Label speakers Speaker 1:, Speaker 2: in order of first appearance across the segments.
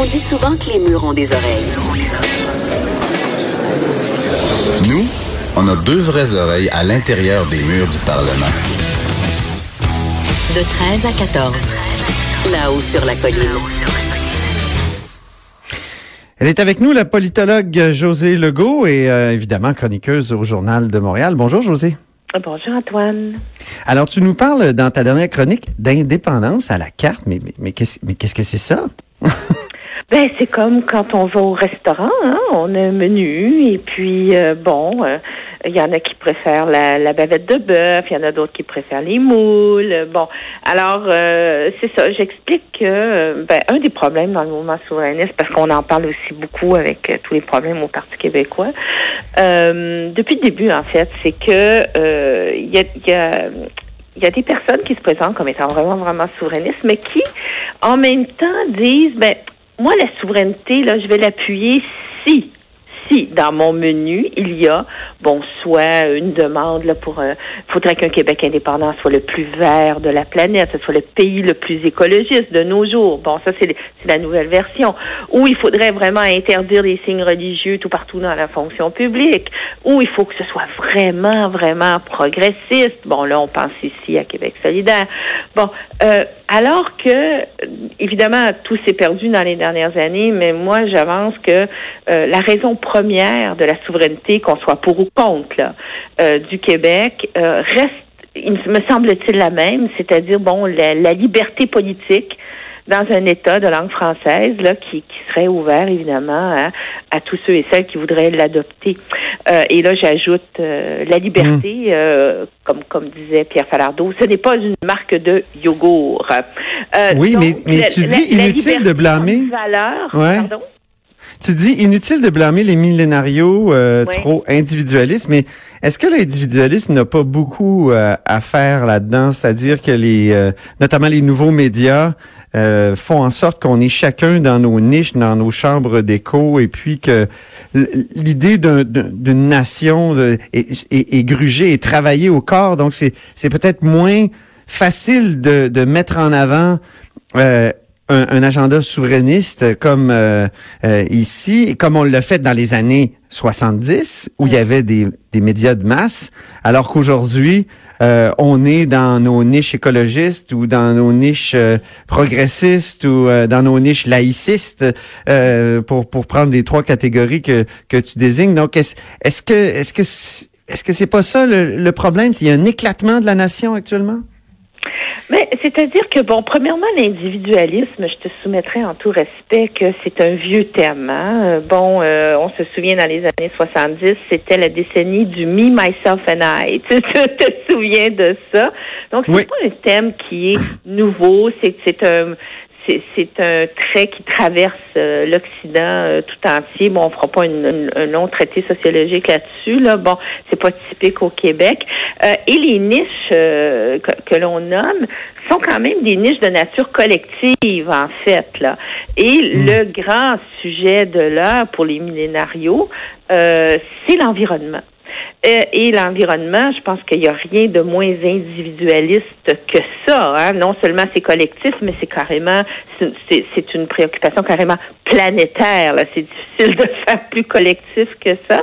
Speaker 1: On dit souvent que les murs ont des oreilles.
Speaker 2: Nous, on a deux vraies oreilles à l'intérieur des murs du Parlement.
Speaker 1: De 13 à 14. Là-haut sur la colline.
Speaker 3: Elle est avec nous, la politologue José Legault et euh, évidemment chroniqueuse au Journal de Montréal. Bonjour José.
Speaker 4: Bonjour Antoine.
Speaker 3: Alors tu nous parles dans ta dernière chronique d'indépendance à la carte, mais, mais, mais qu'est-ce que c'est ça?
Speaker 4: Ben, c'est comme quand on va au restaurant, hein? on a un menu et puis euh, bon, euh, il y en a qui préfèrent la, la bavette de bœuf, il y en a d'autres qui préfèrent les moules. Bon, alors euh, c'est ça. J'explique que ben, un des problèmes dans le mouvement souverainiste, parce qu'on en parle aussi beaucoup avec tous les problèmes au Parti québécois, depuis le début en fait, c'est que il y a, y a il y a des personnes qui se présentent comme étant vraiment, vraiment souverainistes, mais qui, en même temps, disent, ben, moi, la souveraineté, là, je vais l'appuyer si si dans mon menu, il y a, bon, soit une demande là, pour, euh, faudrait qu'un Québec indépendant soit le plus vert de la planète, ce soit le pays le plus écologiste de nos jours. Bon, ça, c'est la nouvelle version. Ou il faudrait vraiment interdire les signes religieux tout partout dans la fonction publique. Ou il faut que ce soit vraiment, vraiment progressiste. Bon, là, on pense ici à Québec solidaire. Bon, euh, alors que, évidemment, tout s'est perdu dans les dernières années, mais moi, j'avance que euh, la raison première de la souveraineté, qu'on soit pour ou contre euh, du Québec, euh, reste, il me semble-t-il, la même, c'est-à-dire, bon, la, liberté politique dans un État de langue française là, qui, qui serait ouvert évidemment à, tous ceux et celles qui voudraient l'adopter. Euh, et là, j'ajoute la liberté, mmh. comme comme disait Pierre Falardeau, ce n'est pas une marque de yogourt.
Speaker 3: oui, mais, mais tu dis inutile de blâmer.
Speaker 4: Valeur, pardon?
Speaker 3: Tu dis inutile de blâmer les millénarios euh, trop individualistes, mais est-ce que l'individualisme n'a pas beaucoup euh, à faire là-dedans? C'est-à-dire que les, euh, notamment les nouveaux médias, font en sorte qu'on est chacun dans nos niches, dans nos chambres d'écho, et puis que l'idée d'une nation est, est, grugée et travaillée au corps. Donc c'est peut-être moins facile de, de mettre en avant un, agenda souverainiste comme euh, euh, ici, comme on l'a fait dans les années 70, où il y avait des, des médias de masse, alors qu'aujourd'hui, euh, on est dans nos niches écologistes ou dans nos niches progressistes ou dans nos niches laïcistes, pour, pour prendre les trois catégories que, que tu désignes. Donc, est-ce est que est-ce que est-ce que c'est pas ça le, le problème? S'il y a un éclatement de la nation actuellement?
Speaker 4: Mais c'est-à-dire que, bon, premièrement, l'individualisme, je te soumettrai en tout respect que c'est un vieux thème. Hein? Bon, euh, on se souvient dans les années 70, c'était la décennie du me, myself and I. Tu te, souviens de ça? Donc, c'est pas un thème qui est nouveau. C'est, c'est un, c'est un trait qui traverse euh, l'Occident euh, tout entier. Bon, on fera pas un long traité sociologique là-dessus. Là. Bon, c'est pas typique au Québec. Euh, et les niches que, l'on nomme sont quand même des niches de nature collective, en fait. Là. Et hmm. le grand sujet de l'heure pour les millénarios, c'est l'environnement. Et l'environnement, je pense qu'il n'y a rien de moins individualiste que ça. Hein. Non seulement c'est collectif, mais c'est carrément, c'est une préoccupation carrément planétaire. C'est difficile de faire plus collectif que ça.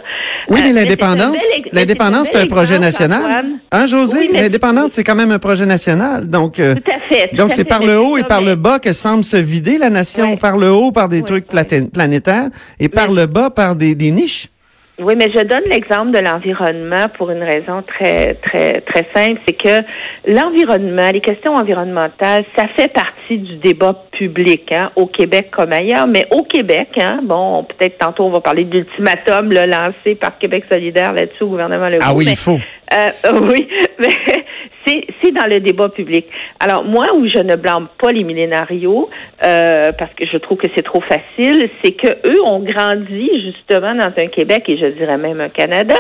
Speaker 3: Oui, mais euh, l'indépendance, l'indépendance, c'est un projet national. Hein, José? l'indépendance, c'est quand même un projet national. Donc,
Speaker 4: euh, tout à fait.
Speaker 3: donc, c'est par le haut et par le bas que semble se vider la nation. Par le haut, par des trucs planétaires, et par le bas, par des niches.
Speaker 4: Oui, mais je donne l'exemple de l'environnement pour une raison très, très, très simple, c'est que l'environnement, les questions environnementales, ça fait partie du débat public, hein, au Québec comme ailleurs, mais au Québec, hein, bon, peut-être tantôt on va parler d'ultimatum lancé par Québec solidaire là-dessus au gouvernement Legault.
Speaker 3: Ah oui, il faut.
Speaker 4: Euh, oui, mais dans le débat public. Alors moi, où je ne blâme pas les millénarios, euh, parce que je trouve que c'est trop facile, c'est que eux ont grandi justement dans un Québec et je dirais même un Canada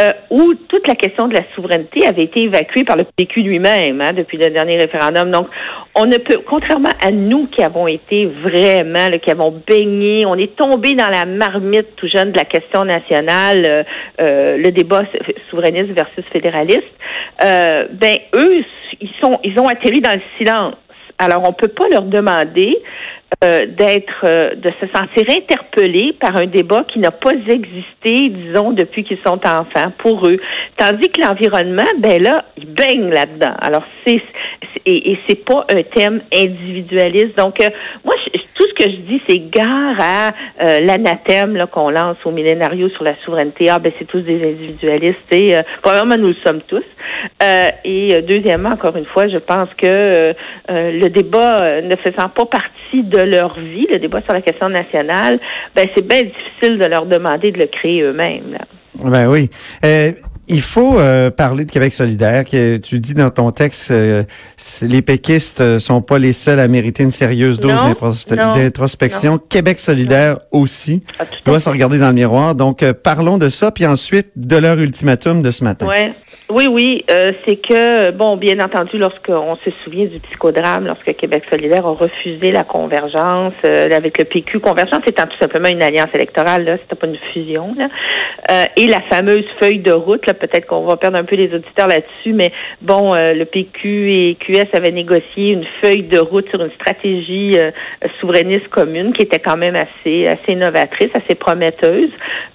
Speaker 4: euh, où toute la question de la souveraineté avait été évacuée par le PQ lui-même hein, depuis le dernier référendum. Donc on ne peut, contrairement à nous qui avons été vraiment, qui avons baigné, on est tombé dans la marmite tout jeune de la question nationale, euh, le débat souverainiste versus fédéraliste. Ben eux, ils sont, ils ont atterri dans le silence. Alors, on peut pas leur demander euh, d'être, euh, de se sentir interpellés par un débat qui n'a pas existé, disons, depuis qu'ils sont enfants pour eux. Tandis que l'environnement, ben là, il baigne là-dedans. Alors, c'est, et, et c'est pas un thème individualiste. Donc, euh, moi, tout ce que je dis, c'est gare à l'anathème là, qu'on lance au millénario sur la souveraineté. Ah, ben, c'est tous des individualistes. Et, premièrement, nous le sommes tous. et deuxièmement, encore une fois, je pense que le débat ne faisant pas partie de leur vie, le débat sur la question nationale, ben c'est bien difficile de leur demander de le créer eux-mêmes.
Speaker 3: Ben oui. Euh, il faut euh, parler de Québec solidaire. Que tu dis dans ton texte, euh, les péquistes euh, sont pas les seuls à mériter une sérieuse dose d'introspection. Québec solidaire aussi ah, doit se regarder dans le miroir. Donc, parlons de ça, puis ensuite de leur ultimatum de ce matin.
Speaker 4: Ouais. Oui, oui, c'est que, bon, bien entendu, lorsqu'on se souvient du psychodrame, lorsque Québec solidaire a refusé la convergence avec le PQ, convergence étant tout simplement une alliance électorale, là, c'était pas une fusion, là, et la fameuse feuille de route, là, peut-être qu'on va perdre un peu les auditeurs là-dessus, mais bon, euh, le PQ et QS avaient négocié une feuille de route sur une stratégie euh, souverainiste commune qui était quand même assez assez novatrice, assez prometteuse.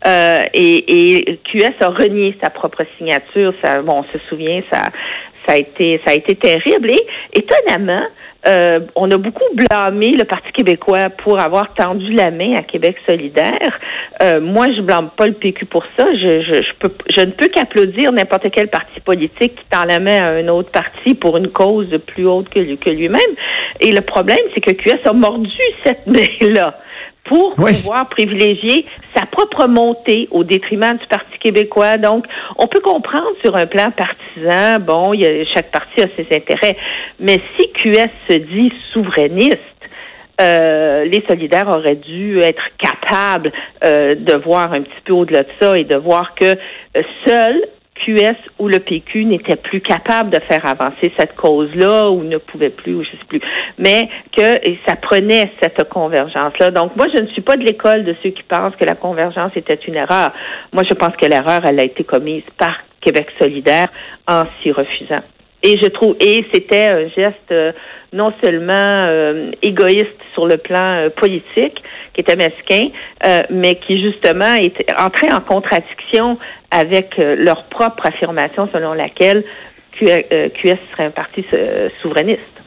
Speaker 4: Euh, et, et QS a renié sa propre signature. Ça, bon, on se souvient, ça ça a été ça a été terrible. Et étonnamment, euh, on a beaucoup blâmé le Parti québécois pour avoir tendu la main à Québec solidaire. Euh, moi, je blâme pas le PQ pour ça. Je, je, je, peux, je ne peux qu'applaudir n'importe quel parti politique qui tend la main à un autre parti pour une cause plus haute que, que lui-même. Et le problème, c'est que QS a mordu cette main-là pour pouvoir privilégier sa propre montée au détriment du Parti québécois. Donc, on peut comprendre sur un plan partisan, bon, y a, chaque parti a ses intérêts, mais si QS se dit souverainiste, euh, les solidaires auraient dû être capables euh, de voir un petit peu au-delà de ça et de voir que euh, seuls QS ou le PQ n'était plus capable de faire avancer cette cause-là ou ne pouvait plus, ou je sais plus. Mais que ça prenait cette convergence-là. Donc, moi, je ne suis pas de l'école de ceux qui pensent que la convergence était une erreur. Moi, je pense que l'erreur, elle a été commise par Québec solidaire en s'y refusant. Et je trouve, et c'était un geste euh, non seulement euh, égoïste sur le plan euh, politique, qui était mesquin, mais qui justement était entré en contradiction avec leur propre affirmation selon laquelle QS serait un parti souverainiste.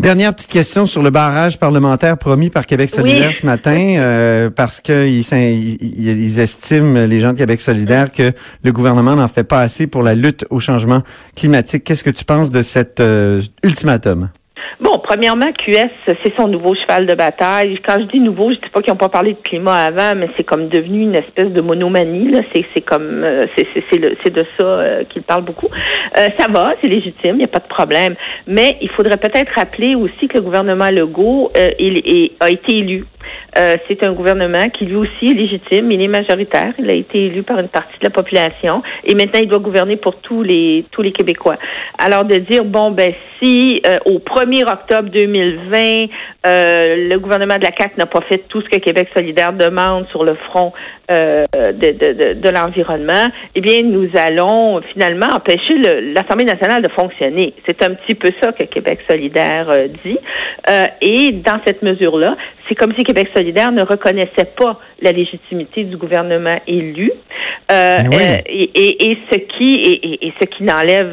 Speaker 3: Dernière petite question sur le barrage parlementaire promis par Québec solidaire ce matin, euh, parce qu'ils ils, estiment, les gens de Québec solidaire, que le gouvernement n'en fait pas assez pour la lutte au changement climatique. Qu'est-ce que tu penses de cet euh, ultimatum?
Speaker 4: Bon, premièrement, QS, c'est son nouveau cheval de bataille. Quand je dis nouveau, je dis pas qu'ils n'ont pas parlé de climat avant, mais c'est comme devenu une espèce de monomanie. Là. C'est, c'est comme euh, c'est, c'est, c'est, de ça euh, qu'il parle beaucoup. Euh, ça va, c'est légitime, il n'y a pas de problème. Mais il faudrait peut-être rappeler aussi que le gouvernement Legault il, a été élu. C'est un gouvernement qui lui aussi est légitime, il est majoritaire, il a été élu par une partie de la population et maintenant il doit gouverner pour tous les tous les Québécois. Alors de dire bon ben si au 1er octobre 2020, euh, le gouvernement de la CAQ n'a pas fait tout ce que Québec solidaire demande sur le front euh, de, de, l'environnement, eh bien, nous allons finalement empêcher l'Assemblée nationale de fonctionner. C'est un petit peu ça que Québec solidaire euh, dit. et dans cette mesure-là, c'est comme si Québec solidaire ne reconnaissait pas la légitimité du gouvernement élu. Ben et, et, ce qui et, et ce qui n'enlève,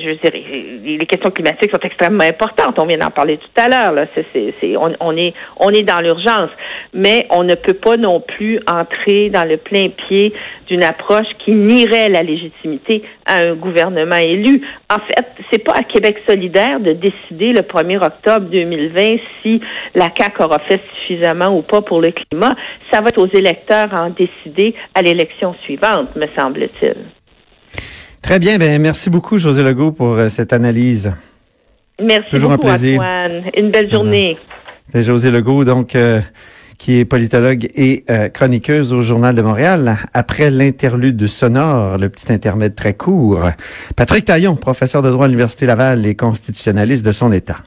Speaker 4: je veux dire, les questions climatiques sont extrêmement importantes. On vient d'en parler tout à l'heure. Là, c'est, on, on, est on est dans l'urgence, mais on ne peut pas non plus entrer dans le plein pied d'une approche qui nierait la légitimité à un gouvernement élu. En fait, c'est pas à Québec solidaire de décider le 1er octobre 2020 si la CAQ aura fait suffisamment ou pas pour le climat. Ça va être aux électeurs à en décider à l'élection suivante, me semble-t-il.
Speaker 3: Très bien. Ben, merci beaucoup, José Legault, pour euh, cette analyse.
Speaker 4: Merci Toujours beaucoup, un plaisir. Antoine. Une belle journée.
Speaker 3: C'est José Legault, donc, euh, qui est politologue et euh, chroniqueuse au Journal de Montréal. Après l'interlude sonore, le petit intermède très court, Patrick Taillon, professeur de droit à l'Université Laval et constitutionnaliste de son État.